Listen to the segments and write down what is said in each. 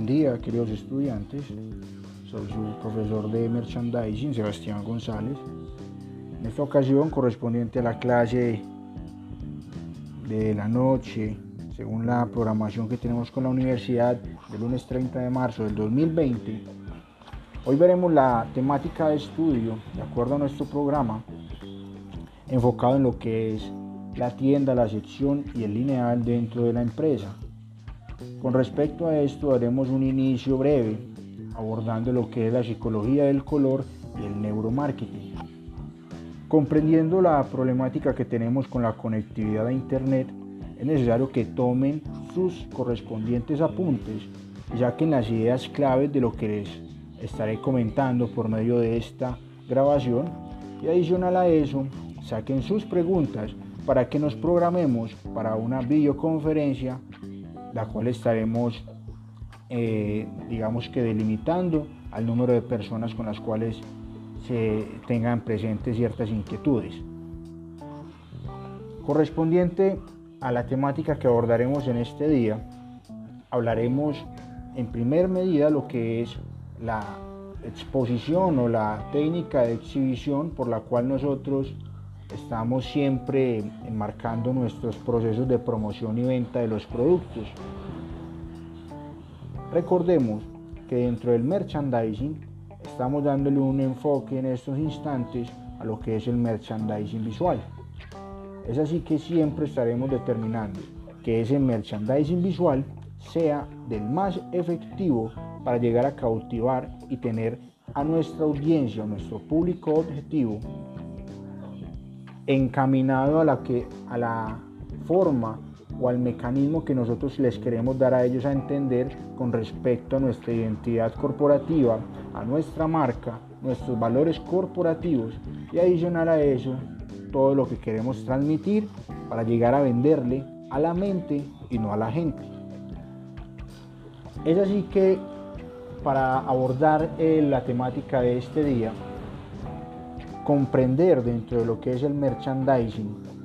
Buen día, queridos estudiantes. Soy su profesor de merchandising, Sebastián González. En esta ocasión, correspondiente a la clase de la noche, según la programación que tenemos con la universidad, del lunes 30 de marzo del 2020, hoy veremos la temática de estudio, de acuerdo a nuestro programa, enfocado en lo que es la tienda, la sección y el lineal dentro de la empresa. Con respecto a esto haremos un inicio breve abordando lo que es la psicología del color y el neuromarketing. Comprendiendo la problemática que tenemos con la conectividad a Internet, es necesario que tomen sus correspondientes apuntes, ya que las ideas claves de lo que les estaré comentando por medio de esta grabación y adicional a eso, saquen sus preguntas para que nos programemos para una videoconferencia la cual estaremos, eh, digamos que delimitando al número de personas con las cuales se tengan presentes ciertas inquietudes. Correspondiente a la temática que abordaremos en este día, hablaremos en primer medida lo que es la exposición o la técnica de exhibición por la cual nosotros estamos siempre enmarcando nuestros procesos de promoción y venta de los productos. Recordemos que dentro del merchandising estamos dándole un enfoque en estos instantes a lo que es el merchandising visual. Es así que siempre estaremos determinando que ese merchandising visual sea del más efectivo para llegar a cautivar y tener a nuestra audiencia, a nuestro público objetivo encaminado a la, que, a la forma o al mecanismo que nosotros les queremos dar a ellos a entender con respecto a nuestra identidad corporativa, a nuestra marca, nuestros valores corporativos y adicional a eso todo lo que queremos transmitir para llegar a venderle a la mente y no a la gente. Es así que para abordar eh, la temática de este día, comprender dentro de lo que es el merchandising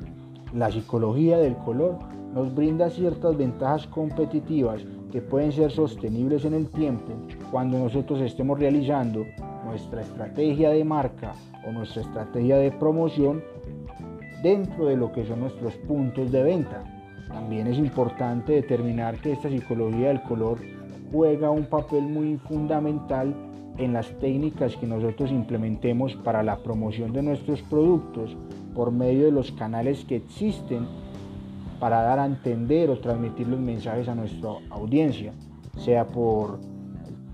la psicología del color nos brinda ciertas ventajas competitivas que pueden ser sostenibles en el tiempo cuando nosotros estemos realizando nuestra estrategia de marca o nuestra estrategia de promoción dentro de lo que son nuestros puntos de venta. También es importante determinar que esta psicología del color juega un papel muy fundamental en las técnicas que nosotros implementemos para la promoción de nuestros productos por medio de los canales que existen para dar a entender o transmitir los mensajes a nuestra audiencia, sea por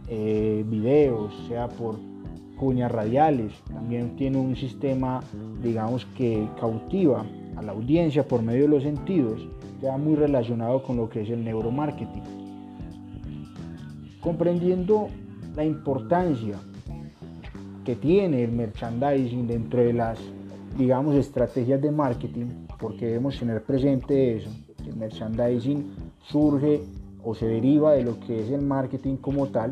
eh, videos, sea por cuñas radiales. También tiene un sistema, digamos, que cautiva a la audiencia por medio de los sentidos, ya muy relacionado con lo que es el neuromarketing. Comprendiendo la importancia que tiene el merchandising dentro de las, digamos, estrategias de marketing, porque debemos tener presente eso, que el merchandising surge o se deriva de lo que es el marketing como tal,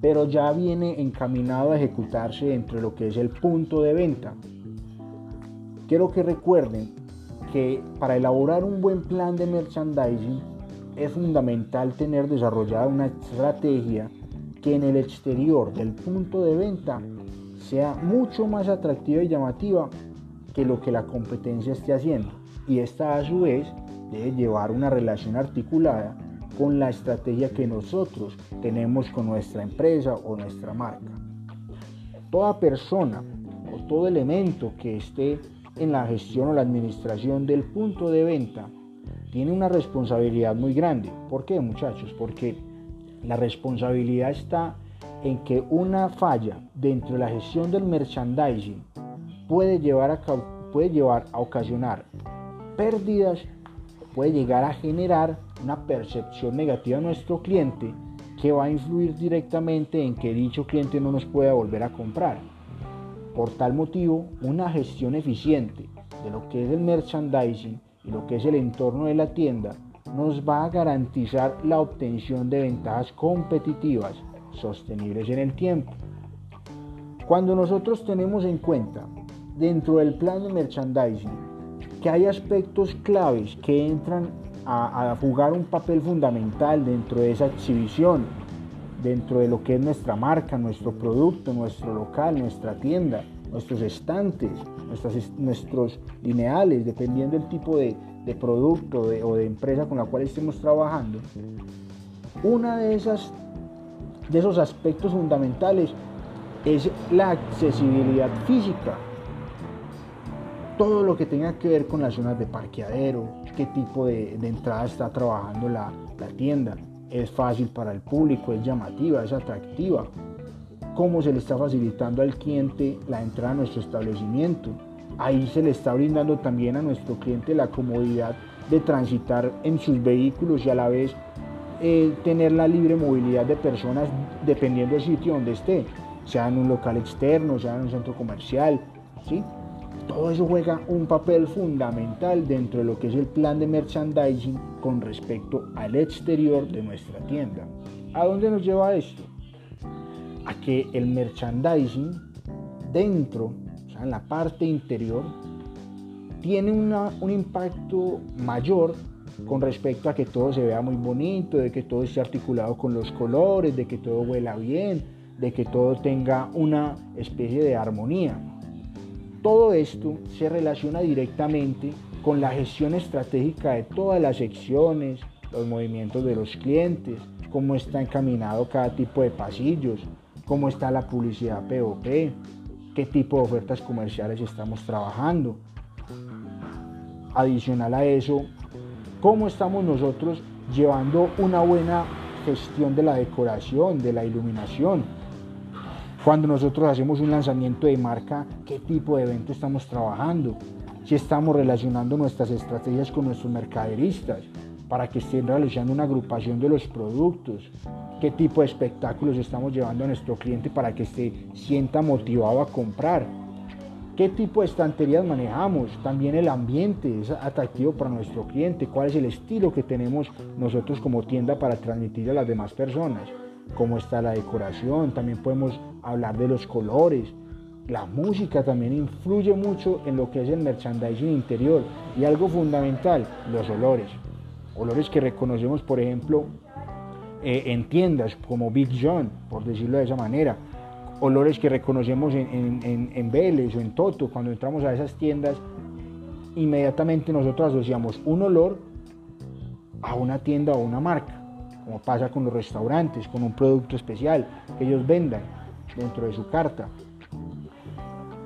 pero ya viene encaminado a ejecutarse dentro de lo que es el punto de venta. Quiero que recuerden que para elaborar un buen plan de merchandising es fundamental tener desarrollada una estrategia que en el exterior del punto de venta sea mucho más atractiva y llamativa que lo que la competencia esté haciendo. Y esta a su vez debe llevar una relación articulada con la estrategia que nosotros tenemos con nuestra empresa o nuestra marca. Toda persona o todo elemento que esté en la gestión o la administración del punto de venta tiene una responsabilidad muy grande. ¿Por qué muchachos? Porque la responsabilidad está en que una falla dentro de la gestión del merchandising puede llevar a, puede llevar a ocasionar pérdidas, puede llegar a generar una percepción negativa a nuestro cliente que va a influir directamente en que dicho cliente no nos pueda volver a comprar. Por tal motivo, una gestión eficiente de lo que es el merchandising y lo que es el entorno de la tienda nos va a garantizar la obtención de ventajas competitivas sostenibles en el tiempo. Cuando nosotros tenemos en cuenta dentro del plan de merchandising que hay aspectos claves que entran a, jugar un papel fundamental dentro de esa exhibición dentro de lo que es nuestra marca, nuestro producto, nuestro local, nuestra tienda, nuestros estantes, nuestros lineales, dependiendo del tipo de, producto o de empresa con la cual estemos trabajando. Una de esas de esos aspectos fundamentales es la accesibilidad física. Todo lo que tenga que ver con las zonas de parqueadero, qué tipo de, entrada está trabajando la, la tienda, es fácil para el público, es llamativa, es atractiva, cómo se le está facilitando al cliente la entrada a nuestro establecimiento. Ahí se le está brindando también a nuestro cliente la comodidad de transitar en sus vehículos y a la vez eh, tener la libre movilidad de personas dependiendo del sitio donde esté, sea en un local externo, sea en un centro comercial, ¿sí? Todo eso juega un papel fundamental dentro de lo que es el plan de merchandising con respecto al exterior de nuestra tienda. ¿A dónde nos lleva esto? A que el merchandising dentro, en la parte interior, tiene un impacto mayor con respecto a que todo se vea muy bonito, de que todo esté articulado con los colores, de que todo huela bien, de que todo tenga una especie de armonía. Todo esto se relaciona directamente con la gestión estratégica de todas las secciones, los movimientos de los clientes, cómo está encaminado cada tipo de pasillos, cómo está la publicidad POP, qué tipo de ofertas comerciales estamos trabajando. Adicional a eso, cómo estamos nosotros llevando una buena gestión de la decoración, de la iluminación. Cuando nosotros hacemos un lanzamiento de marca, qué tipo de evento estamos trabajando, si estamos relacionando nuestras estrategias con nuestros mercaderistas para que estén realizando una agrupación de los productos, qué tipo de espectáculos estamos llevando a nuestro cliente para que se sienta motivado a comprar. Qué tipo de estanterías manejamos, también el ambiente es atractivo para nuestro cliente, cuál es el estilo que tenemos nosotros como tienda para transmitir a las demás personas, cómo está la decoración, también podemos hablar de los colores, la música también influye mucho en lo que es el merchandising interior. Y algo fundamental, los olores. Olores que reconocemos, por ejemplo, eh, en tiendas como Big John, por decirlo de esa manera, olores que reconocemos en, en, Vélez o en Toto, cuando entramos a esas tiendas, inmediatamente nosotros asociamos un olor a una tienda o una marca, como pasa con los restaurantes, con un producto especial que ellos vendan dentro de su carta.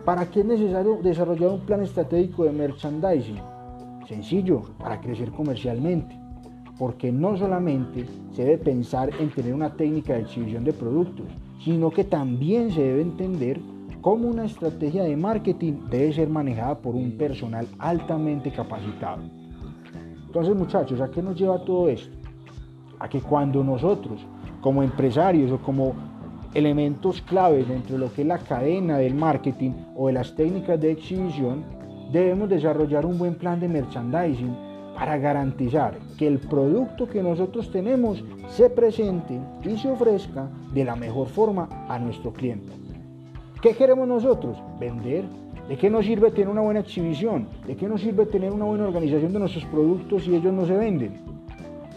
¿Para qué es necesario desarrollar un plan estratégico de merchandising? Sencillo, para crecer comercialmente, porque no solamente se debe pensar en tener una técnica de exhibición de productos, sino que también se debe entender cómo una estrategia de marketing debe ser manejada por un personal altamente capacitado. Entonces muchachos, ¿a qué nos lleva todo esto? A que cuando nosotros, como empresarios o como elementos claves dentro de lo que es la cadena del marketing o de las técnicas de exhibición, debemos desarrollar un buen plan de merchandising para garantizar que el producto que nosotros tenemos se presente y se ofrezca de la mejor forma a nuestro cliente. ¿Qué queremos nosotros? Vender. ¿De qué nos sirve tener una buena exhibición? ¿De qué nos sirve tener una buena organización de nuestros productos si ellos no se venden?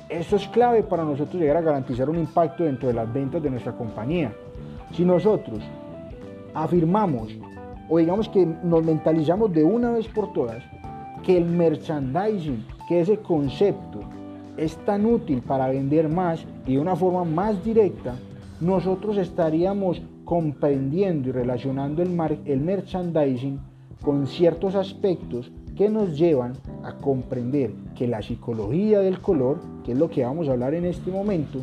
Eso es clave para nosotros llegar a garantizar un impacto dentro de las ventas de nuestra compañía. Si nosotros afirmamos o digamos que nos mentalizamos de una vez por todas que el merchandising que ese concepto es tan útil para vender más y de una forma más directa, nosotros estaríamos comprendiendo y relacionando el, el merchandising con ciertos aspectos que nos llevan a comprender que la psicología del color, que es lo que vamos a hablar en este momento,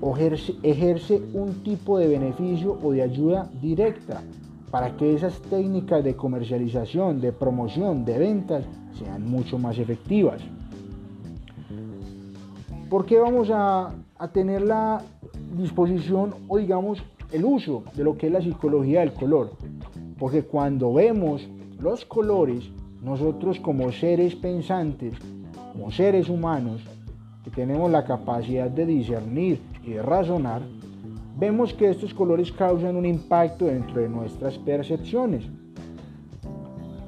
ejerce, ejerce un tipo de beneficio o de ayuda directa para que esas técnicas de comercialización, de promoción, de ventas sean mucho más efectivas. ¿Por qué vamos a, tener la disposición o digamos el uso de lo que es la psicología del color? Porque cuando vemos los colores, nosotros como seres pensantes, como seres humanos, que tenemos la capacidad de discernir y de razonar, vemos que estos colores causan un impacto dentro de nuestras percepciones.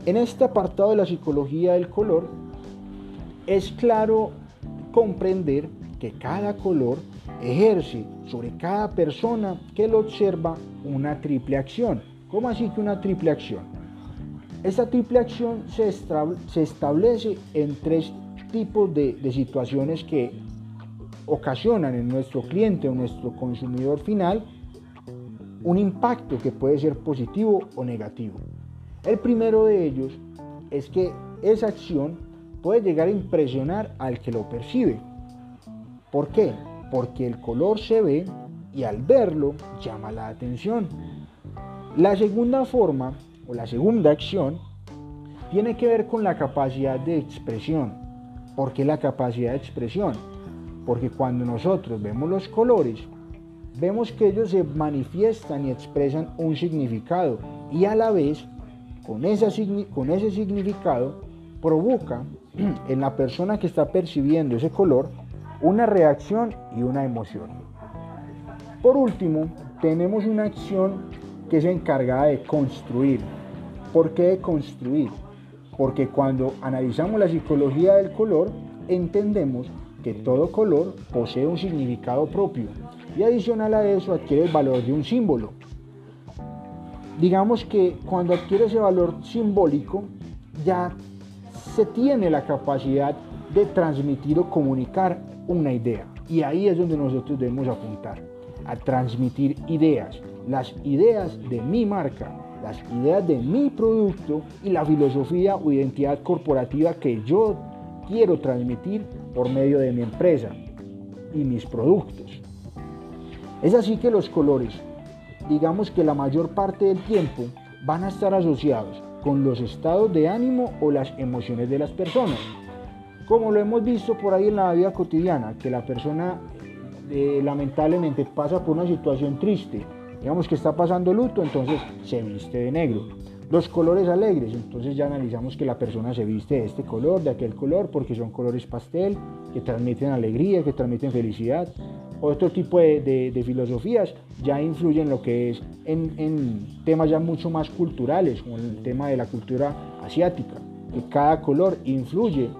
En este apartado de la psicología del color, es claro comprender que cada color ejerce sobre cada persona que lo observa una triple acción. ¿Cómo así que una triple acción? Esta triple acción se, establece en tres tipos de, situaciones que ocasionan en nuestro cliente o nuestro consumidor final un impacto que puede ser positivo o negativo. El primero de ellos es que esa acción puede llegar a impresionar al que lo percibe. ¿Por qué? Porque el color se ve y al verlo llama la atención. La segunda forma o la segunda acción tiene que ver con la capacidad de expresión. ¿Por qué la capacidad de expresión? Porque cuando nosotros vemos los colores, vemos que ellos se manifiestan y expresan un significado y a la vez con, con ese significado provoca en la persona que está percibiendo ese color una reacción y una emoción. Por último, tenemos una acción que es encargada de construir. ¿Por qué de construir? Porque cuando analizamos la psicología del color, entendemos que todo color posee un significado propio y adicional a eso adquiere el valor de un símbolo. Digamos que cuando adquiere ese valor simbólico ya se tiene la capacidad de transmitir o comunicar una idea. Y ahí es donde nosotros debemos apuntar, a transmitir ideas, las ideas de mi marca, las ideas de mi producto y la filosofía o identidad corporativa que yo quiero transmitir por medio de mi empresa y mis productos. Es así que los colores, digamos que la mayor parte del tiempo, van a estar asociados con los estados de ánimo o las emociones de las personas. Como lo hemos visto por ahí en la vida cotidiana, que la persona eh, lamentablemente pasa por una situación triste, digamos que está pasando luto, entonces se viste de negro. Los colores alegres, entonces ya analizamos que la persona se viste de este color, de aquel color, porque son colores pastel, que transmiten alegría, que transmiten felicidad. Otro tipo de, filosofías ya influyen en lo que es en, temas ya mucho más culturales, como el tema de la cultura asiática, que cada color influye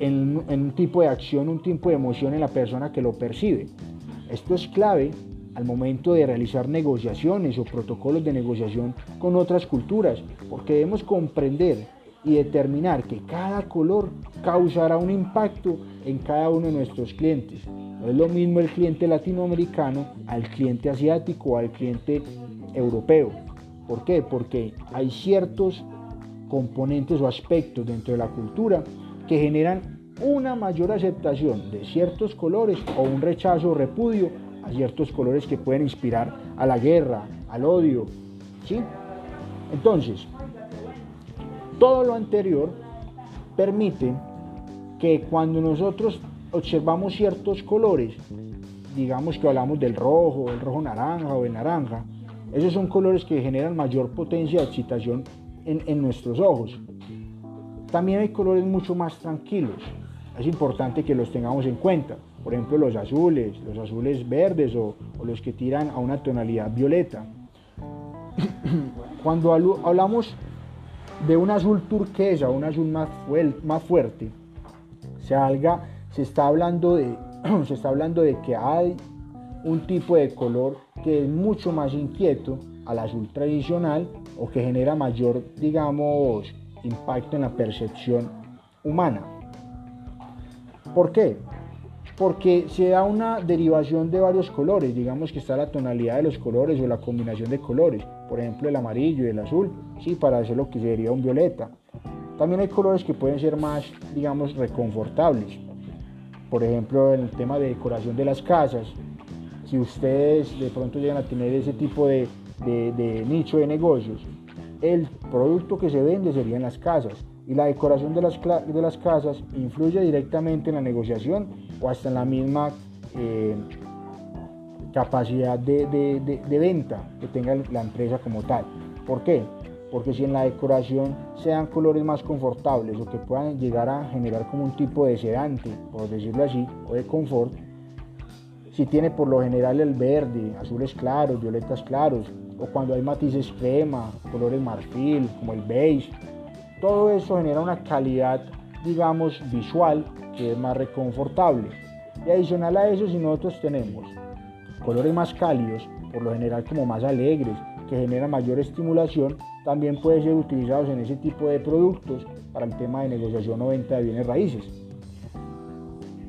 en, en un tipo de acción, un tipo de emoción en la persona que lo percibe. Esto es clave al momento de realizar negociaciones o protocolos de negociación con otras culturas, porque debemos comprender y determinar que cada color causará un impacto en cada uno de nuestros clientes. No es lo mismo el cliente latinoamericano al cliente asiático o al cliente europeo. ¿Por qué? Porque hay ciertos componentes o aspectos dentro de la cultura que generan una mayor aceptación de ciertos colores o un rechazo o repudio a ciertos colores que pueden inspirar a la guerra, al odio. ¿sí? Entonces, todo lo anterior permite que cuando nosotros observamos ciertos colores, digamos que hablamos del rojo, el rojo naranja o el naranja, esos son colores que generan mayor potencia de excitación en, nuestros ojos. También hay colores mucho más tranquilos, es importante que los tengamos en cuenta por ejemplo los azules, los azules verdes o, los que tiran a una tonalidad violeta. Cuando hablamos de un azul turquesa, un azul más, fuerte, se, está hablando de, se está hablando de que hay un tipo de color que es mucho más inquieto al azul tradicional o que genera mayor, digamos, impacto en la percepción humana. ¿Por qué? Porque se da una derivación de varios colores, digamos que está la tonalidad de los colores o la combinación de colores, por ejemplo el amarillo y el azul, sí, para hacer lo que sería un violeta. También hay colores que pueden ser más, digamos, reconfortables. Por ejemplo, en el tema de decoración de las casas, si ustedes de pronto llegan a tener ese tipo de, de nicho de negocios, el producto que se vende serían las casas y la decoración de las, de las casas influye directamente en la negociación o hasta en la misma eh, capacidad de, de, venta que tenga la empresa como tal. ¿Por qué? Porque si en la decoración sean colores más confortables o que puedan llegar a generar como un tipo de sedante, por decirlo así, o de confort, si tiene por lo general el verde, azules claros, violetas claros, o cuando hay matices crema, colores marfil, como el beige, todo eso genera una calidad, digamos, visual que es más reconfortable. Y adicional a eso, si nosotros tenemos colores más cálidos, por lo general como más alegres, que generan mayor estimulación, también pueden ser utilizados en ese tipo de productos para el tema de negociación o venta de bienes raíces.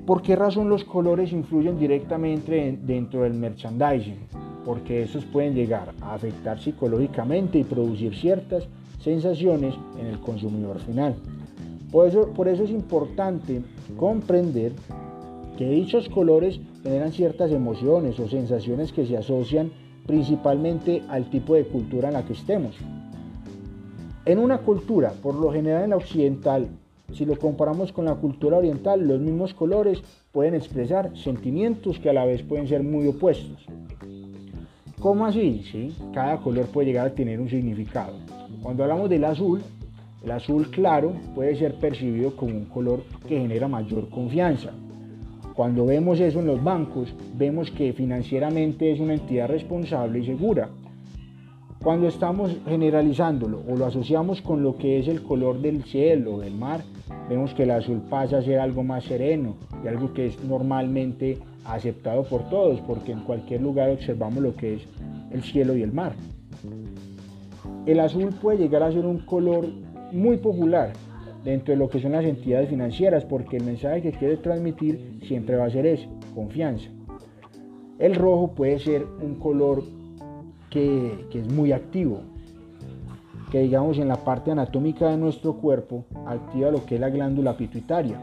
¿Por qué razón los colores influyen directamente dentro del merchandising? Porque esos pueden llegar a afectar psicológicamente y producir ciertas sensaciones en el consumidor final. Por eso, por eso es importante comprender que dichos colores generan ciertas emociones o sensaciones que se asocian principalmente al tipo de cultura en la que estemos. En una cultura, por lo general en la occidental, si lo comparamos con la cultura oriental, los mismos colores pueden expresar sentimientos que a la vez pueden ser muy opuestos. ¿Cómo así? ¿Sí? Cada color puede llegar a tener un significado. Cuando hablamos del azul, el azul claro puede ser percibido como un color que genera mayor confianza. Cuando vemos eso en los bancos, vemos que financieramente es una entidad responsable y segura. Cuando estamos generalizándolo o lo asociamos con lo que es el color del cielo o del mar, vemos que el azul pasa a ser algo más sereno y algo que es normalmente aceptado por todos, porque en cualquier lugar observamos lo que es el cielo y el mar. El azul puede llegar a ser un color muy popular dentro de lo que son las entidades financieras, porque el mensaje que quiere transmitir siempre va a ser ese, confianza. El rojo puede ser un color que, es muy activo, que digamos en la parte anatómica de nuestro cuerpo activa lo que es la glándula pituitaria.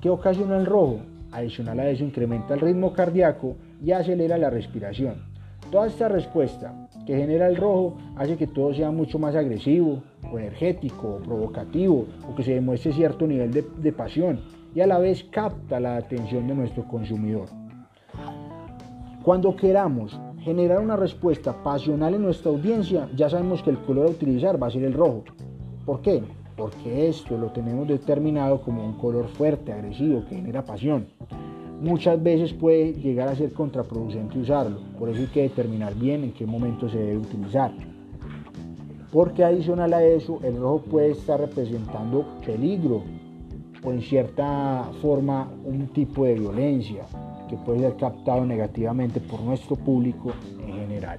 ¿Qué ocasiona el rojo? Adicional a eso incrementa el ritmo cardíaco y acelera la respiración. Toda esta respuesta que genera el rojo hace que todo sea mucho más agresivo, o energético, o provocativo, o que se demuestre cierto nivel de, de pasión y a la vez capta la atención de nuestro consumidor. Cuando queramos generar una respuesta pasional en nuestra audiencia, ya sabemos que el color a utilizar va a ser el rojo. ¿Por qué? Porque esto lo tenemos determinado como un color fuerte, agresivo, que genera pasión. Muchas veces puede llegar a ser contraproducente usarlo, por eso hay que determinar bien en qué momento se debe utilizar. Porque adicional a eso, el rojo puede estar representando peligro o en cierta forma un tipo de violencia que puede ser captado negativamente por nuestro público en general.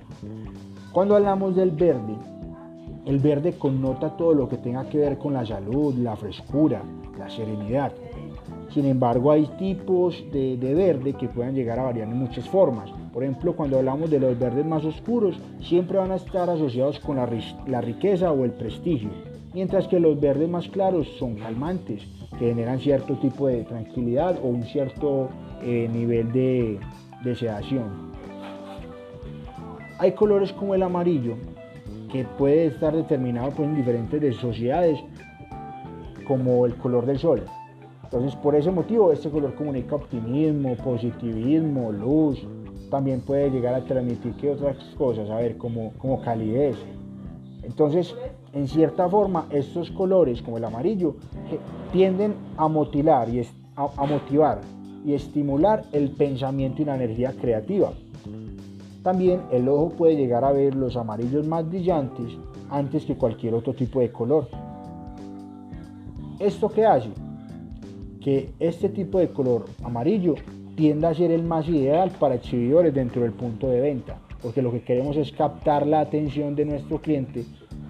Cuando hablamos del verde, el verde connota todo lo que tenga que ver con la salud, la frescura, la serenidad. Sin embargo, hay tipos de, verde que pueden llegar a variar en muchas formas. Por ejemplo, cuando hablamos de los verdes más oscuros, siempre van a estar asociados con la, la riqueza o el prestigio, mientras que los verdes más claros son calmantes, que generan cierto tipo de tranquilidad o un cierto eh, nivel de, de sedación. Hay colores como el amarillo, que puede estar determinado pues, en diferentes sociedades, como el color del sol. Entonces, por ese motivo, este color comunica optimismo, positivismo, luz. También puede llegar a transmitir que otras cosas, a ver, como, como calidez. Entonces, en cierta forma, estos colores, como el amarillo, tienden a motivar y a motivar y estimular el pensamiento y la energía creativa. También el ojo puede llegar a ver los amarillos más brillantes antes que cualquier otro tipo de color. ¿Esto qué hace? Que este tipo de color amarillo tienda a ser el más ideal para exhibidores dentro del punto de venta, porque lo que queremos es captar la atención de nuestro cliente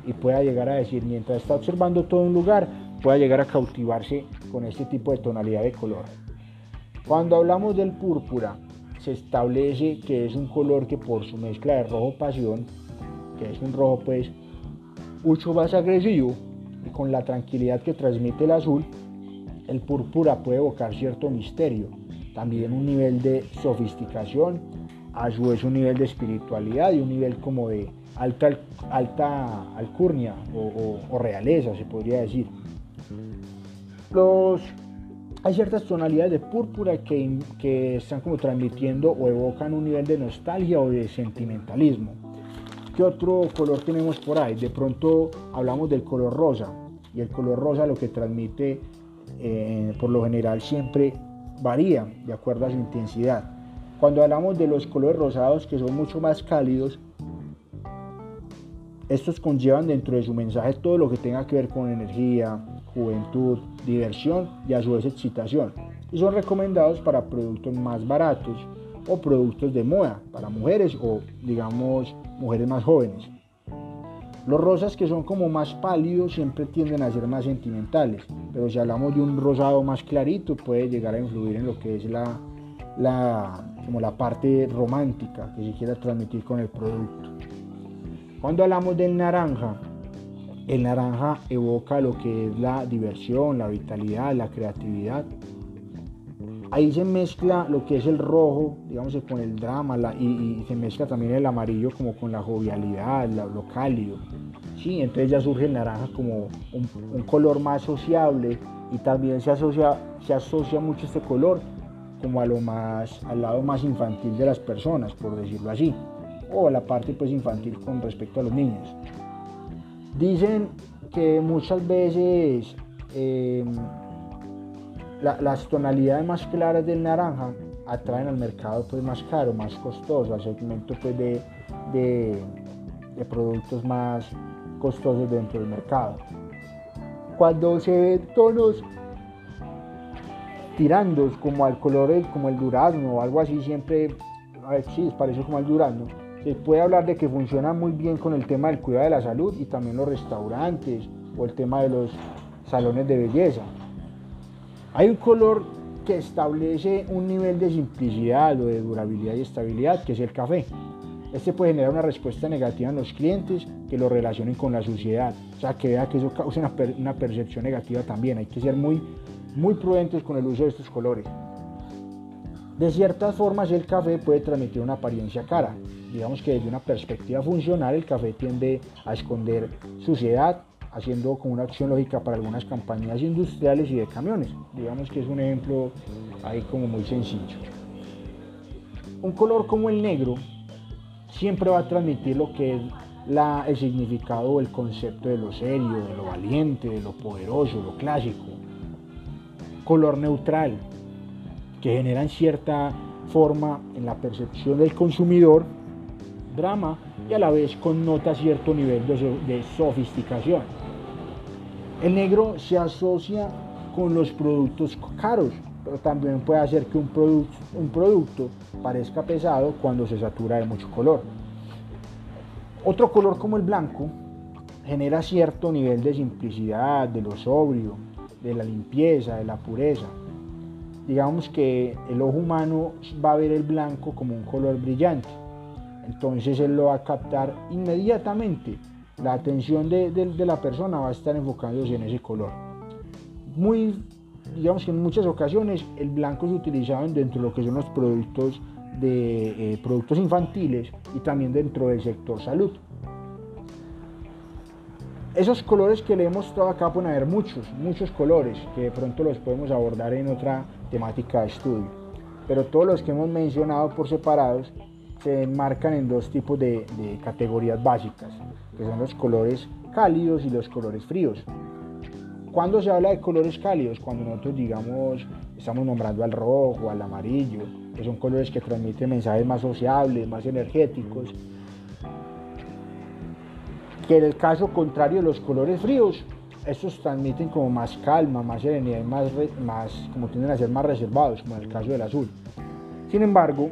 y pueda llegar a decir, mientras está observando todo un lugar, pueda llegar a cautivarse con este tipo de tonalidad de color. Cuando hablamos del púrpura, se establece que es un color que por su mezcla de rojo pasión, que es un rojo pues mucho más agresivo y con la tranquilidad que transmite el azul, el púrpura puede evocar cierto misterio, también un nivel de sofisticación, a su vez un nivel de espiritualidad y un nivel como de alta, alta alcurnia o, realeza, se podría decir. Los hay ciertas tonalidades de púrpura que, que, están como transmitiendo o evocan un nivel de nostalgia o de sentimentalismo. ¿Qué otro color tenemos por ahí? De pronto hablamos del color rosa y el color rosa lo que transmite eh, por lo general siempre varía de acuerdo a su intensidad. Cuando hablamos de los colores rosados que son mucho más cálidos, estos conllevan dentro de su mensaje todo lo que tenga que ver con energía, juventud, diversión y a su vez excitación. y son recomendados para productos más baratos o productos de moda para mujeres o digamos mujeres más jóvenes. Los rosas que son como más pálidos siempre tienden a ser más sentimentales, pero si hablamos de un rosado más clarito puede llegar a influir en lo que es la, como la parte romántica que se quiera transmitir con el producto. Cuando hablamos del naranja, el naranja evoca lo que es la diversión, la vitalidad, la creatividad. Ahí se mezcla lo que es el rojo, digamos, con el drama y, se mezcla también el amarillo como con la jovialidad, lo cálido. Sí, entonces ya surge el naranja como un, color más sociable y también se asocia, se asocia mucho este color como a lo más, al lado más infantil de las personas, por decirlo así, o la parte pues infantil con respecto a los niños. Dicen que muchas veces em, las tonalidades más claras del naranja atraen al mercado pues más caro, más costoso, al segmento pues de, de, productos más costosos dentro del mercado. Cuando se ven tonos tirando como al color como el durazno o algo así, siempre, a ver, sí, parece como el durazno, se puede hablar de que funciona muy bien con el tema del cuidado de la salud y también los restaurantes o el tema de los salones de belleza. Hay un color que establece un nivel de simplicidad o de durabilidad y estabilidad, que es el café. Este puede generar una respuesta negativa en los clientes que lo relacionen con la suciedad. O sea, que vea que eso causa una, una percepción negativa también. Hay que ser muy, muy prudentes con el uso de estos colores. De ciertas formas, el café puede transmitir una apariencia cara. Digamos que desde una perspectiva funcional, el café tiende a esconder suciedad, haciendo como una acción lógica para algunas compañías industriales y de camiones. Digamos que es un ejemplo ahí como muy sencillo. Un color como el negro siempre va a transmitir lo que es el significado o el concepto de lo serio, de lo valiente, de lo poderoso, lo clásico. Color neutral, que genera en cierta forma en la percepción del consumidor drama y a la vez connota cierto nivel de sofisticación. El negro se asocia con los productos caros, pero también puede hacer que un, un producto parezca pesado cuando se satura de mucho color. Otro color como el blanco genera cierto nivel de simplicidad, de lo sobrio, de la limpieza, de la pureza. Digamos que el ojo humano va a ver el blanco como un color brillante, entonces él lo va a captar inmediatamente la atención de, la persona va a estar enfocándose en ese color. Muy, digamos que en muchas ocasiones el blanco es utilizado dentro de lo que son los productos de eh, productos infantiles y también dentro del sector salud. Esos colores que le he mostrado acá pueden haber muchos, muchos colores que de pronto los podemos abordar en otra temática de estudio. Pero todos los que hemos mencionado por separados se enmarcan en dos tipos de, categorías básicas, que son los colores cálidos y los colores fríos. Cuando se habla de colores cálidos, cuando nosotros digamos estamos nombrando al rojo, al amarillo, que son colores que transmiten mensajes más sociables, más energéticos, que en el caso contrario los colores fríos, estos transmiten como más calma, más serenidad más, más como tienden a ser más reservados, como en el caso del azul. Sin embargo,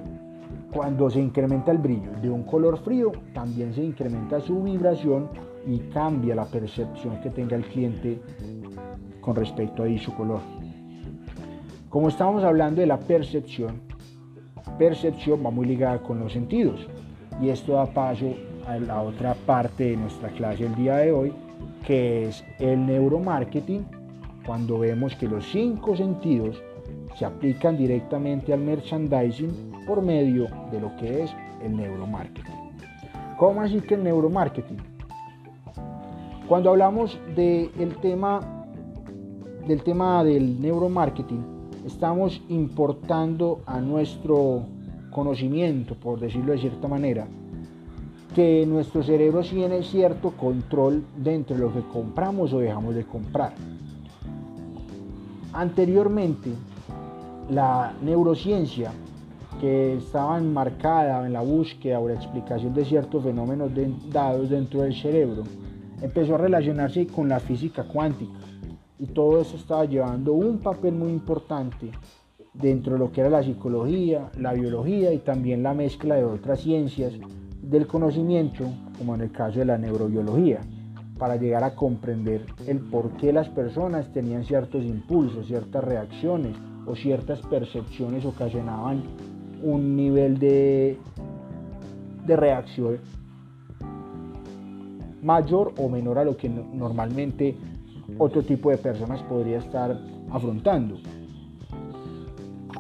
cuando se incrementa el brillo de un color frío, también se incrementa su vibración y cambia la percepción que tenga el cliente con respecto a su color. Como estamos hablando de la percepción, percepción va muy ligada con los sentidos y esto da paso la otra parte de nuestra clase el día de hoy, que es el neuromarketing, cuando vemos que los cinco sentidos se aplican directamente al merchandising por medio de lo que es el neuromarketing. ¿Cómo así que el neuromarketing? Cuando hablamos del tema del tema del neuromarketing, estamos importando a nuestro conocimiento, por decirlo de cierta manera, que nuestro cerebro tiene cierto control dentro de lo que compramos o dejamos de comprar. Anteriormente, la neurociencia que estaba enmarcada en la búsqueda o la explicación de ciertos fenómenos dados dentro del cerebro, empezó a relacionarse con la física cuántica y todo eso estaba llevando un papel muy importante dentro de lo que era la psicología, la biología y también la mezcla de otras ciencias del conocimiento, como en el caso de la neurobiología, para llegar a comprender el por qué las personas tenían ciertos impulsos, ciertas reacciones o ciertas percepciones ocasionaban un nivel de, de reacción mayor o menor a lo que normalmente otro tipo de personas podría estar afrontando.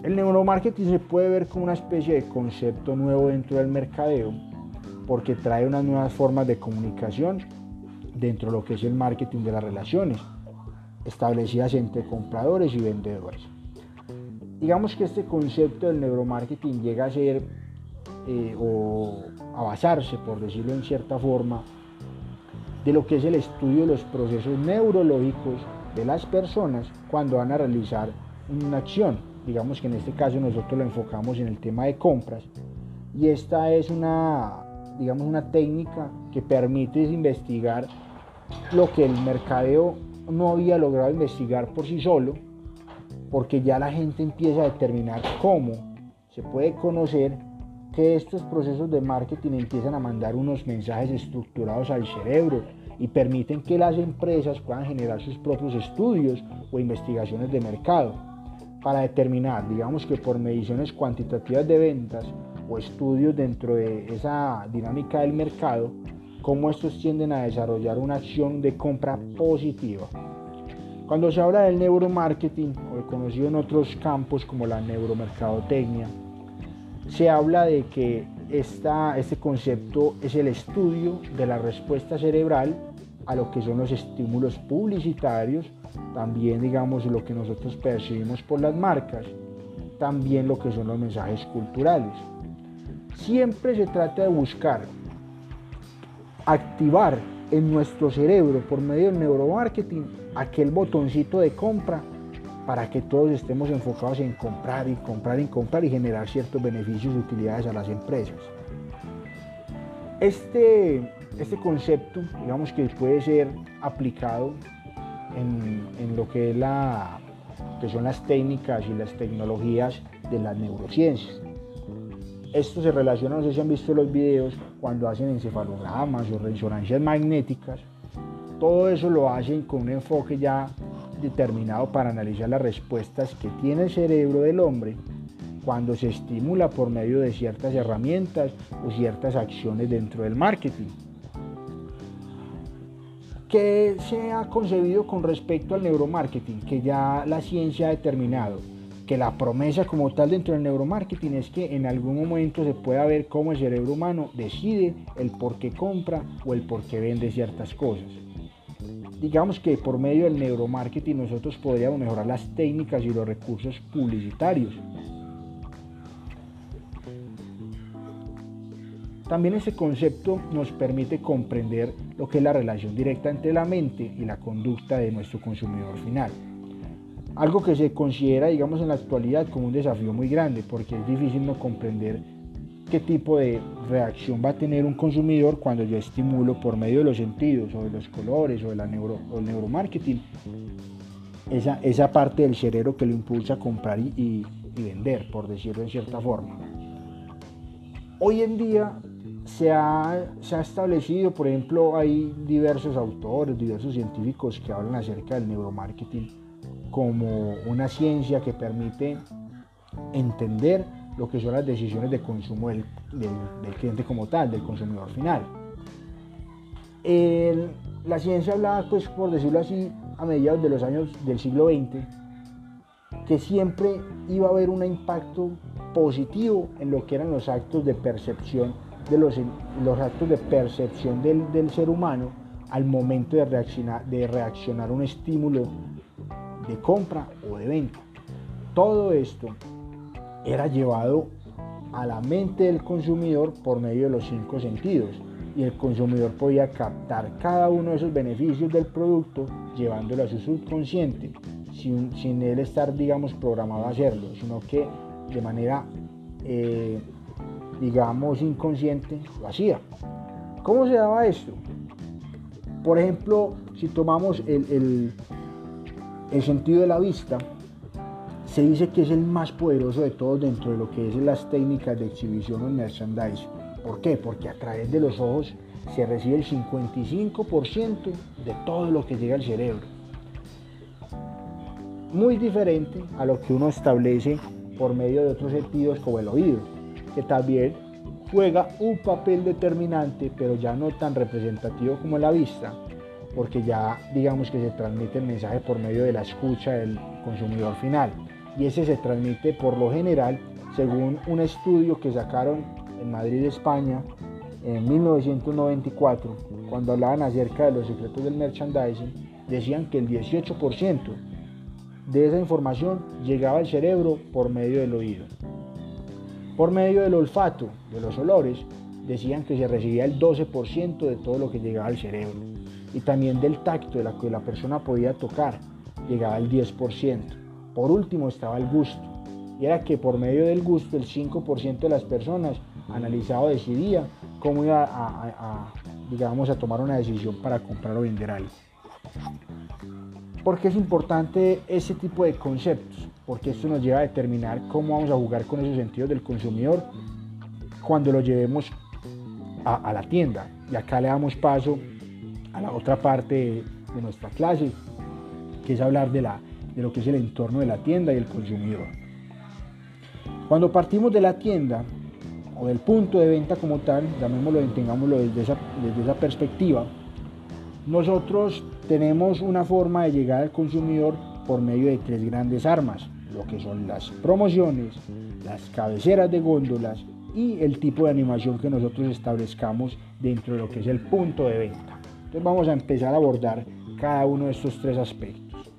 El neuromarketing se puede ver como una especie de concepto nuevo dentro del mercadeo porque trae unas nuevas formas de comunicación dentro de lo que es el marketing de las relaciones establecidas entre compradores y vendedores. Digamos que este concepto del neuromarketing llega a ser eh, o a basarse, por decirlo en cierta forma, de lo que es el estudio de los procesos neurológicos de las personas cuando van a realizar una acción. Digamos que en este caso nosotros lo enfocamos en el tema de compras y esta es una, digamos, una técnica que permite investigar lo que el mercadeo no había logrado investigar por sí solo, porque ya la gente empieza a determinar cómo. Se puede conocer que estos procesos de marketing empiezan a mandar unos mensajes estructurados al cerebro y permiten que las empresas puedan generar sus propios estudios o investigaciones de mercado para determinar, digamos que por mediciones cuantitativas de ventas o estudios dentro de esa dinámica del mercado, cómo estos tienden a desarrollar una acción de compra positiva. Cuando se habla del neuromarketing, o conocido en otros campos como la neuromercadotecnia, se habla de que esta, este concepto es el estudio de la respuesta cerebral a lo que son los estímulos publicitarios, también digamos lo que nosotros percibimos por las marcas, también lo que son los mensajes culturales. Siempre se trata de buscar activar en nuestro cerebro por medio del neuromarketing aquel botoncito de compra para que todos estemos enfocados en comprar y comprar y comprar y generar ciertos beneficios y utilidades a las empresas. Este, este concepto, digamos que puede ser aplicado en, lo que, es la, que son las técnicas y las tecnologías de las neurociencias. Esto se relaciona, no sé si han visto los videos, cuando hacen encefalogramas o resonancias magnéticas. Todo eso lo hacen con un enfoque ya determinado para analizar las respuestas que tiene el cerebro del hombre cuando se estimula por medio de ciertas herramientas o ciertas acciones dentro del marketing. ¿Qué se ha concebido con respecto al neuromarketing? Que ya la ciencia ha determinado que la promesa como tal dentro del neuromarketing es que en algún momento se pueda ver cómo el cerebro humano decide el por qué compra o el por qué vende ciertas cosas. Digamos que por medio del neuromarketing nosotros podríamos mejorar las técnicas y los recursos publicitarios. También ese concepto nos permite comprender lo que es la relación directa entre la mente y la conducta de nuestro consumidor final. Algo que se considera, digamos, en la actualidad como un desafío muy grande, porque es difícil no comprender qué tipo de reacción va a tener un consumidor cuando yo estimulo por medio de los sentidos o de los colores o, de la neuro, o neuromarketing esa, esa parte del cerebro que lo impulsa a comprar y, y vender, por decirlo en cierta forma. Hoy en día se ha, se ha, establecido, por ejemplo, hay diversos autores, diversos científicos que hablan acerca del neuromarketing como una ciencia que permite entender lo que son las decisiones de consumo del, cliente como tal, del consumidor final. la ciencia hablaba, pues por decirlo así, a mediados de los años del siglo XX, que siempre iba a haber un impacto positivo en lo que eran los actos de percepción de los, los actos de percepción del, ser humano al momento de reaccionar, de reaccionar un estímulo de compra o de venta. Todo esto era llevado a la mente del consumidor por medio de los cinco sentidos y el consumidor podía captar cada uno de esos beneficios del producto llevándolo a su subconsciente sin, sin él estar digamos programado a hacerlo sino que de manera eh, digamos inconsciente lo hacía ¿cómo se daba esto? por ejemplo si tomamos el, el sentido de la vista, se dice que es el más poderoso de todos dentro de lo que es las técnicas de exhibición o merchandising. ¿Por qué? Porque a través de los ojos se recibe el 55% de todo lo que llega al cerebro. Muy diferente a lo que uno establece por medio de otros sentidos como el oído, que también juega un papel determinante, pero ya no tan representativo como la vista, porque ya digamos que se transmite el mensaje por medio de la escucha del consumidor final y ese se transmite por lo general según un estudio que sacaron en Madrid, España, en 1994, cuando hablaban acerca de los secretos del merchandising, decían que el 18% de esa información llegaba al cerebro por medio del oído. Por medio del olfato, de los olores, decían que se recibía el 12% de todo lo que llegaba al cerebro. Y también del tacto, de la que la persona podía tocar, llegaba el 10%. Por último estaba el gusto, y era que por medio del gusto el 5% de las personas analizado decidía cómo iba a, a tomar una decisión para comprar o vender algo. ¿Por qué es importante ese tipo de conceptos? Porque esto nos lleva a determinar cómo vamos a jugar con esos sentidos del consumidor cuando lo llevemos a, la tienda. Y acá le damos paso a la otra parte de nuestra clase, que es hablar de la de lo que es el entorno de la tienda y el consumidor. Cuando partimos de la tienda o del punto de venta como tal, llamémoslo, tengámoslo desde esa, desde esa perspectiva, nosotros tenemos una forma de llegar al consumidor por medio de tres grandes armas, lo que son las promociones, las cabeceras de góndolas y el tipo de animación que nosotros establezcamos dentro de lo que es el punto de venta. Entonces vamos a empezar a abordar cada uno de estos tres aspectos.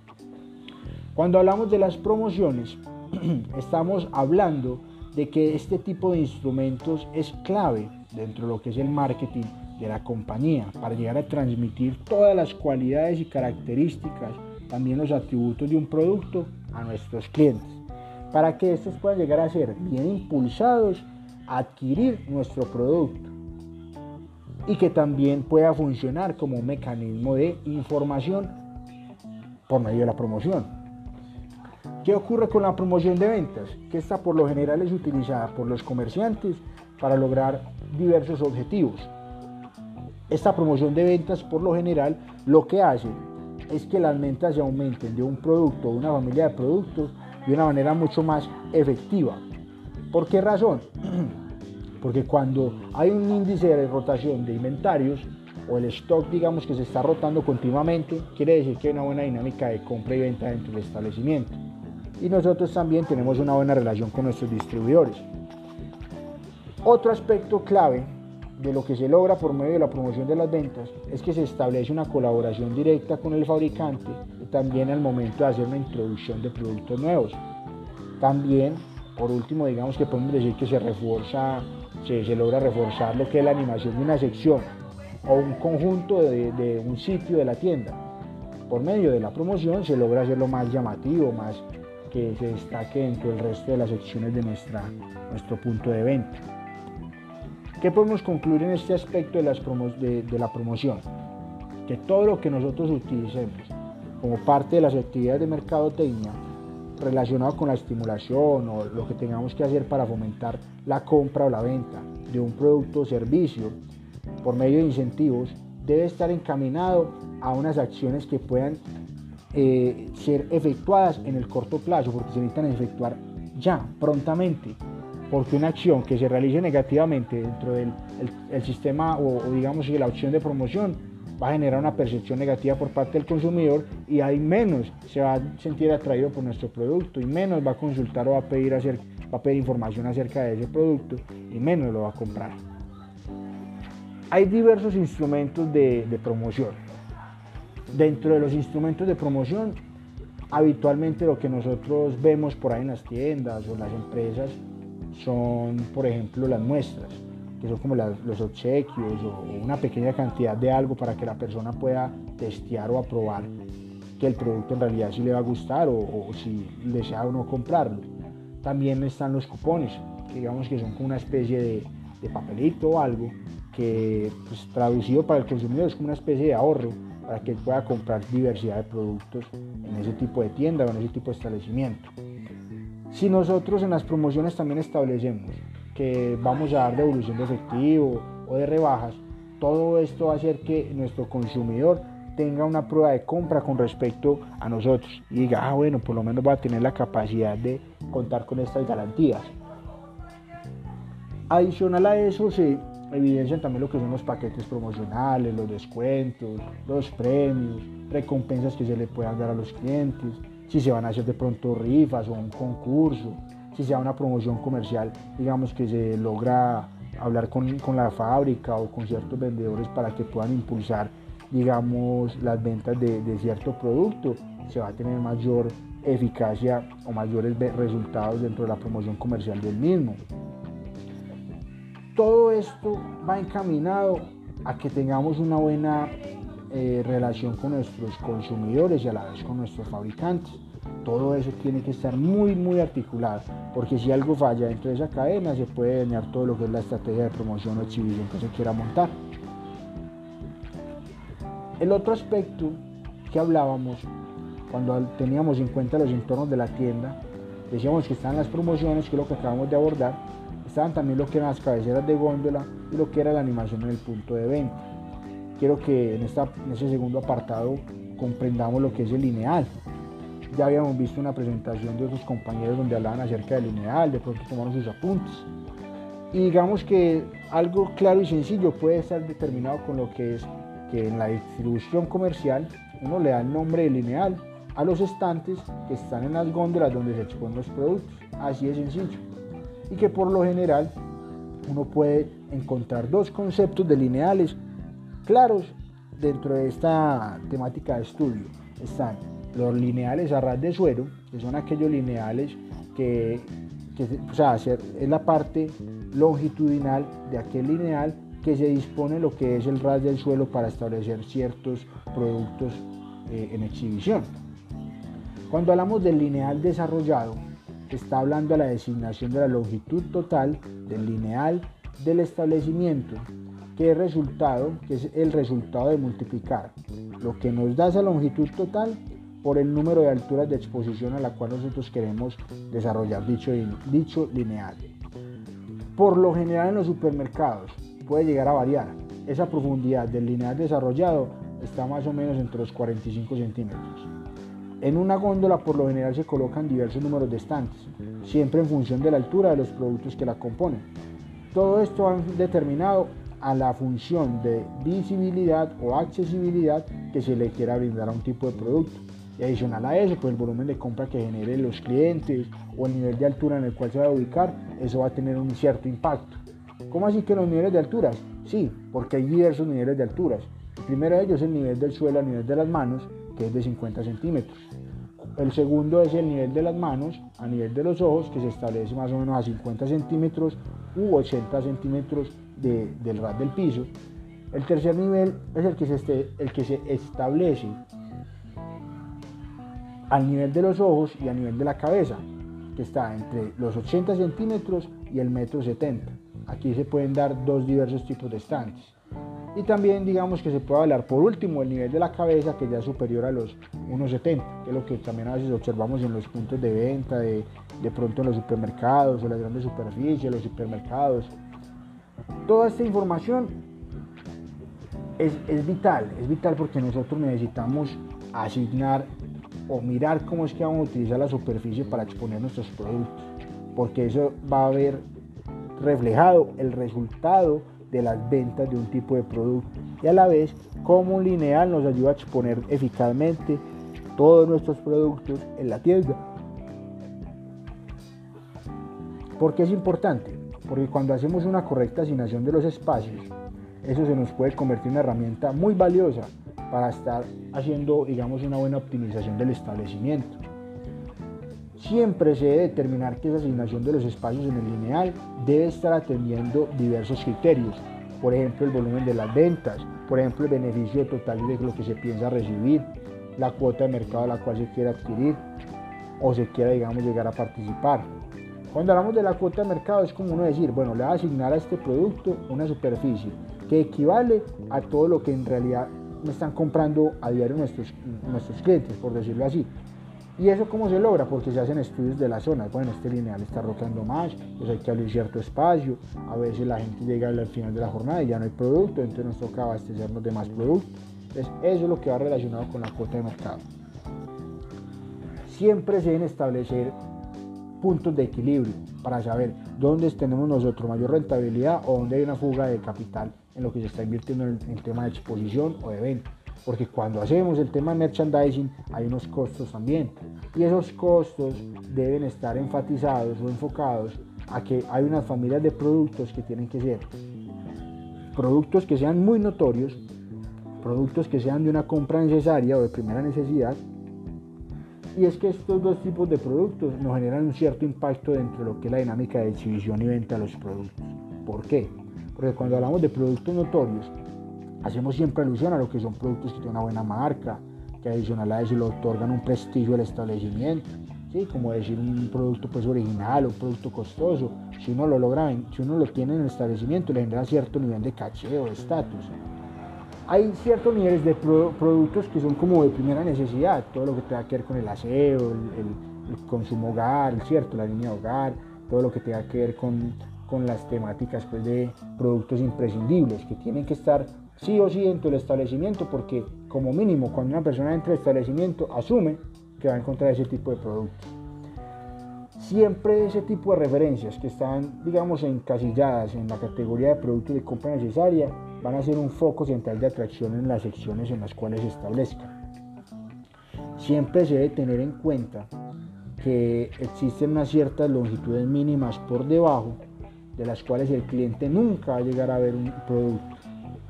Cuando hablamos de las promociones, estamos hablando de que este tipo de instrumentos es clave dentro de lo que es el marketing de la compañía para llegar a transmitir todas las cualidades y características, también los atributos de un producto a nuestros clientes, para que estos puedan llegar a ser bien impulsados a adquirir nuestro producto y que también pueda funcionar como un mecanismo de información por medio de la promoción. ¿Qué ocurre con la promoción de ventas? Que esta por lo general es utilizada por los comerciantes para lograr diversos objetivos. Esta promoción de ventas por lo general lo que hace es que las ventas se aumenten de un producto o una familia de productos de una manera mucho más efectiva. ¿Por qué razón? Porque cuando hay un índice de rotación de inventarios o el stock digamos que se está rotando continuamente, quiere decir que hay una buena dinámica de compra y venta dentro del establecimiento y nosotros también tenemos una buena relación con nuestros distribuidores. Otro aspecto clave de lo que se logra por medio de la promoción de las ventas es que se establece una colaboración directa con el fabricante y también al momento de hacer una introducción de productos nuevos. También, por último, digamos que podemos decir que se refuerza, se, logra reforzar lo que es la animación de una sección o un conjunto de, un sitio de la tienda. Por medio de la promoción se logra hacerlo más llamativo, más, que se destaque dentro del resto de las secciones de nuestra, nuestro punto de venta. ¿Qué podemos concluir en este aspecto de, las de, de la promoción? Que todo lo que nosotros utilicemos como parte de las actividades de mercadotecnia relacionado con la estimulación o lo que tengamos que hacer para fomentar la compra o la venta de un producto o servicio por medio de incentivos debe estar encaminado a unas acciones que puedan eh, ser efectuadas en el corto plazo, porque se necesitan efectuar ya, prontamente, porque una acción que se realice negativamente dentro del el, sistema o, digamos la opción de promoción va a generar una percepción negativa por parte del consumidor y hay menos se va a sentir atraído por nuestro producto y menos va a consultar o va a pedir, hacer, va a pedir información acerca de ese producto y menos lo va a comprar. Hay diversos instrumentos de, de promoción Dentro de los instrumentos de promoción, habitualmente lo que nosotros vemos por ahí en las tiendas o en las empresas son, por ejemplo, las muestras, que son como los obsequios o una pequeña cantidad de algo para que la persona pueda testear o aprobar que el producto en realidad sí le va a gustar o, si desea o no comprarlo. También están los cupones, que digamos que son como una especie de, papelito o algo que pues, traducido para el consumidor es como una especie de ahorro para que pueda comprar diversidad de productos en ese tipo de tienda o en ese tipo de establecimiento. Si nosotros en las promociones también establecemos que vamos a dar devolución de efectivo o de rebajas, todo esto va a hacer que nuestro consumidor tenga una prueba de compra con respecto a nosotros y diga, ah, bueno, por lo menos va a tener la capacidad de contar con estas garantías. Adicional a eso se evidencian también lo que son los paquetes promocionales, los descuentos, los premios, recompensas que se le puedan dar a los clientes, si se van a hacer de pronto rifas o un concurso, si sea una promoción comercial, digamos que se logra hablar con, con la fábrica o con ciertos vendedores para que puedan impulsar, digamos, las ventas de, de cierto producto, se va a tener mayor eficacia o mayores resultados dentro de la promoción comercial del mismo. Todo esto va encaminado a que tengamos una buena eh, relación con nuestros consumidores y a la vez con nuestros fabricantes. Todo eso tiene que estar muy, muy articulado, porque si algo falla dentro de esa cadena, se puede dañar todo lo que es la estrategia de promoción o exhibición que se quiera montar. El otro aspecto que hablábamos cuando teníamos en cuenta los entornos de la tienda, decíamos que están las promociones, que es lo que acabamos de abordar, estaban también lo que eran las cabeceras de góndola y lo que era la animación en el punto de venta. Quiero que en, esta, en ese segundo apartado comprendamos lo que es el lineal. Ya habíamos visto una presentación de otros compañeros donde hablaban acerca del lineal, de pronto tomaron sus apuntes. Y digamos que algo claro y sencillo puede estar determinado con lo que es que en la distribución comercial uno le da el nombre de lineal a los estantes que están en las góndolas donde se exponen los productos. Así de sencillo. Y que por lo general uno puede encontrar dos conceptos de lineales claros dentro de esta temática de estudio. Están los lineales a ras de suero, que son aquellos lineales que, o sea, es la parte longitudinal de aquel lineal que se dispone lo que es el ras del suelo para establecer ciertos productos eh, en exhibición. Cuando hablamos del lineal desarrollado, está hablando de la designación de la longitud total del lineal del establecimiento, que es resultado, que es el resultado de multiplicar lo que nos da esa longitud total por el número de alturas de exposición a la cual nosotros queremos desarrollar dicho, dicho lineal. Por lo general en los supermercados puede llegar a variar. Esa profundidad del lineal desarrollado está más o menos entre los 45 centímetros. En una góndola por lo general se colocan diversos números de estantes, siempre en función de la altura de los productos que la componen. Todo esto ha determinado a la función de visibilidad o accesibilidad que se le quiera brindar a un tipo de producto. Y adicional a eso, pues el volumen de compra que generen los clientes o el nivel de altura en el cual se va a ubicar, eso va a tener un cierto impacto. ¿Cómo así que los niveles de alturas? Sí, porque hay diversos niveles de alturas. El primero de ellos es el nivel del suelo a nivel de las manos, que es de 50 centímetros. El segundo es el nivel de las manos a nivel de los ojos, que se establece más o menos a 50 centímetros u 80 centímetros del ras del piso. El tercer nivel es el que, se el que se establece al nivel de los ojos y a nivel de la cabeza, que está entre los 80 centímetros y el metro 70. Aquí se pueden dar dos diversos tipos de estantes. Y también digamos que se puede hablar por último el nivel de la cabeza que ya es superior a los 1,70, que es lo que también a veces observamos en los puntos de venta, de, de pronto en los supermercados, o las grandes superficies, los supermercados. Toda esta información es, es vital, es vital porque nosotros necesitamos asignar o mirar cómo es que vamos a utilizar la superficie para exponer nuestros productos, porque eso va a ver reflejado el resultado de las ventas de un tipo de producto y a la vez cómo un lineal nos ayuda a exponer eficazmente todos nuestros productos en la tienda. ¿Por qué es importante? Porque cuando hacemos una correcta asignación de los espacios, eso se nos puede convertir en una herramienta muy valiosa para estar haciendo, digamos, una buena optimización del establecimiento. Siempre se debe determinar que esa asignación de los espacios en el lineal debe estar atendiendo diversos criterios, por ejemplo el volumen de las ventas, por ejemplo el beneficio total de lo que se piensa recibir, la cuota de mercado a la cual se quiere adquirir o se quiera, digamos, llegar a participar. Cuando hablamos de la cuota de mercado es como uno decir, bueno, le va a asignar a este producto una superficie que equivale a todo lo que en realidad me están comprando a diario nuestros, nuestros clientes, por decirlo así. ¿Y eso cómo se logra? Porque se hacen estudios de la zona. Bueno, este lineal está rotando más, pues hay que abrir cierto espacio. A veces la gente llega al final de la jornada y ya no hay producto, entonces nos toca abastecernos de más producto. Entonces, eso es lo que va relacionado con la cuota de mercado. Siempre se deben establecer puntos de equilibrio para saber dónde tenemos nosotros mayor rentabilidad o dónde hay una fuga de capital en lo que se está invirtiendo en el, tema de exposición o de venta. Porque cuando hacemos el tema de merchandising hay unos costos también. Y esos costos deben estar enfatizados o enfocados a que hay unas familias de productos que tienen que ser productos que sean muy notorios, productos que sean de una compra necesaria o de primera necesidad. Y es que estos dos tipos de productos nos generan un cierto impacto dentro de lo que es la dinámica de exhibición y venta de los productos. ¿Por qué? Porque cuando hablamos de productos notorios, hacemos siempre alusión a lo que son productos que tienen una buena marca, que adicional a eso le otorgan un prestigio al establecimiento. ¿sí? Como decir un producto pues original, un producto costoso, si uno lo logra, si uno lo tiene en el establecimiento, le genera cierto nivel de caché o de estatus. Hay ciertos niveles de productos que son como de primera necesidad, todo lo que tenga que ver con el aseo, el, consumo hogar, ¿cierto? la línea de hogar, todo lo que tenga que ver con, con las temáticas pues, de productos imprescindibles que tienen que estar sí o sí dentro del establecimiento porque como mínimo cuando una persona entra al establecimiento asume que va a encontrar ese tipo de productos. Siempre ese tipo de referencias que están, digamos, encasilladas en la categoría de productos de compra necesaria van a ser un foco central de atracción en las secciones en las cuales se establezcan. Siempre se debe tener en cuenta que existen unas ciertas longitudes mínimas por debajo de las cuales el cliente nunca va a llegar a ver un producto.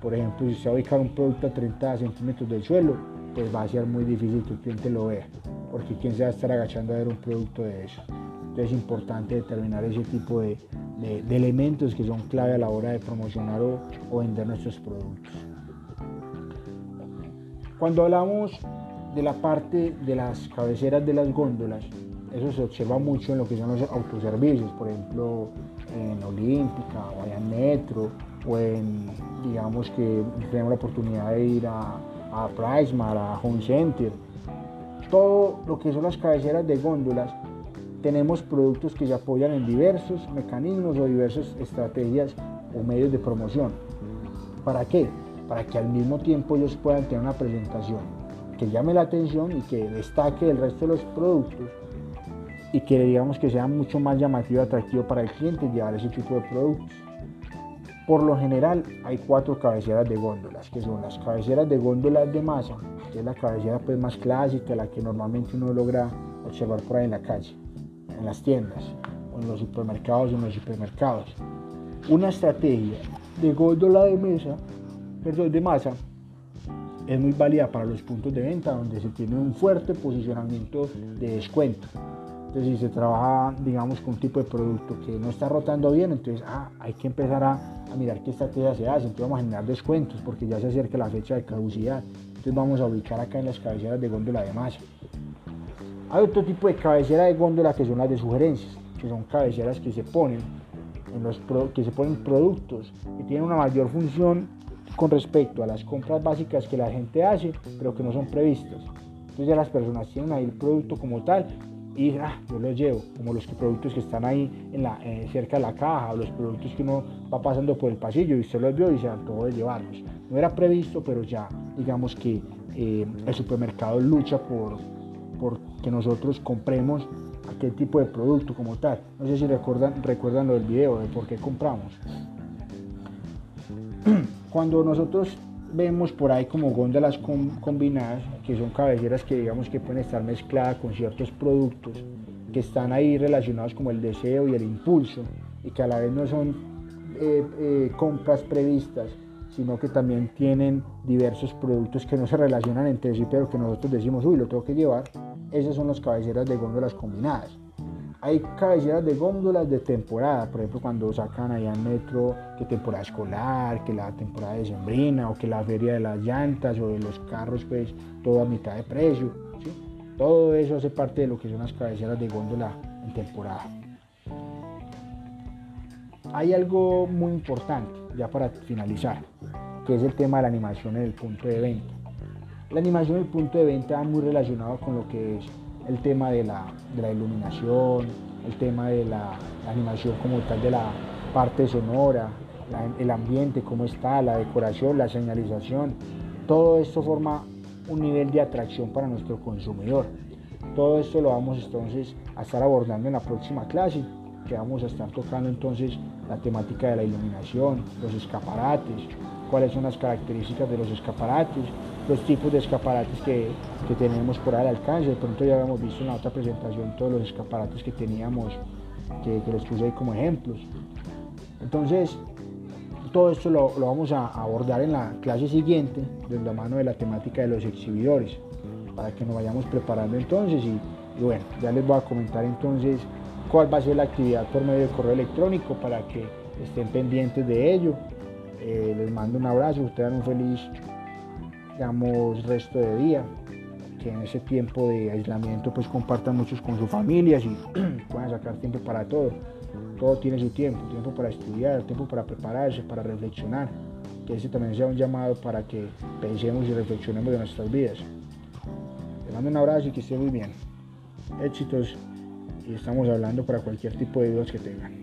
Por ejemplo, si se va a ubicar un producto a 30 centímetros del suelo, pues va a ser muy difícil que el cliente lo vea, porque quién se va a estar agachando a ver un producto de eso. Entonces es importante determinar ese tipo de, elementos que son clave a la hora de promocionar o, vender nuestros productos. Cuando hablamos de la parte de las cabeceras de las góndolas, eso se observa mucho en lo que son los autoservicios, por ejemplo en Olímpica o en Metro o en, digamos que tenemos la oportunidad de ir a, a PriceMart, a Home Center, todo lo que son las cabeceras de góndolas, tenemos productos que se apoyan en diversos mecanismos o diversas estrategias o medios de promoción. ¿Para qué? Para que al mismo tiempo ellos puedan tener una presentación que llame la atención y que destaque del resto de los productos y que digamos que sea mucho más llamativo y atractivo para el cliente llevar ese tipo de productos. Por lo general hay cuatro cabeceras de góndolas, que son las cabeceras de góndolas de masa, que es la cabecera pues más clásica, la que normalmente uno logra observar por ahí en la calle, en las tiendas, o en los supermercados en los supermercados. Una estrategia de góndola de mesa, perdón, de masa, es muy válida para los puntos de venta donde se tiene un fuerte posicionamiento de descuento. Entonces, si se trabaja, digamos, con un tipo de producto que no está rotando bien, entonces ah, hay que empezar a, mirar qué estrategia se hace. Entonces, vamos a generar descuentos porque ya se acerca la fecha de caducidad. Entonces, vamos a ubicar acá en las cabeceras de góndola de masa. Hay otro tipo de cabecera de góndola que son las de sugerencias, que son cabeceras que se ponen en los que se ponen productos y tienen una mayor función con respecto a las compras básicas que la gente hace, pero que no son previstas. Entonces ya las personas tienen ahí el producto como tal y ah, yo los llevo, como los productos que están ahí en la, eh, cerca de la caja, o los productos que uno va pasando por el pasillo y usted los vio y se antojó de llevarlos. No era previsto, pero ya digamos que eh, el supermercado lucha por, por que nosotros compremos aquel tipo de producto como tal. No sé si recuerdan, recuerdan lo del video de por qué compramos. Cuando nosotros vemos por ahí como góndolas combinadas, que son cabeceras que digamos que pueden estar mezcladas con ciertos productos que están ahí relacionados como el deseo y el impulso y que a la vez no son eh, eh, compras previstas, sino que también tienen diversos productos que no se relacionan entre sí, pero que nosotros decimos, uy, lo tengo que llevar. Esas son las cabeceras de góndolas combinadas. Hay cabeceras de góndolas de temporada, por ejemplo, cuando sacan allá en metro que temporada escolar, que la temporada de sembrina o que la feria de las llantas o de los carros, pues todo a mitad de precio. Todo eso hace parte de lo que son las cabeceras de góndola en temporada. Hay algo muy importante, ya para finalizar, que es el tema de la animación en el punto de venta. La animación en el punto de venta va muy relacionado con lo que es el tema de la, iluminación, el tema de la, animación como tal de la parte sonora, el ambiente, cómo está, la decoración, la señalización. Todo esto forma un nivel de atracción para nuestro consumidor. Todo esto lo vamos entonces a estar abordando en la próxima clase, que vamos a estar tocando entonces la temática de la iluminación, los escaparates, cuáles son las características de los escaparates, los tipos de escaparates que, tenemos por al alcance. De pronto ya habíamos visto en la otra presentación todos los escaparates que teníamos, que, que les puse ahí como ejemplos. Entonces, todo esto lo, vamos a abordar en la clase siguiente, de la mano de la temática de los exhibidores, para que nos vayamos preparando entonces. Y, y bueno, ya les voy a comentar entonces cuál va a ser la actividad por medio de correo electrónico para que estén pendientes de ello. Eh, les mando un abrazo, ustedes un feliz resto de día, que en ese tiempo de aislamiento pues compartan muchos con sus familias y puedan sacar tiempo para todo. Todo tiene su tiempo, tiempo para estudiar, tiempo para prepararse, para reflexionar. Que ese también sea un llamado para que pensemos y reflexionemos de nuestras vidas. Les mando un abrazo y que esté muy bien. Éxitos y estamos hablando para cualquier tipo de dudas que tengan.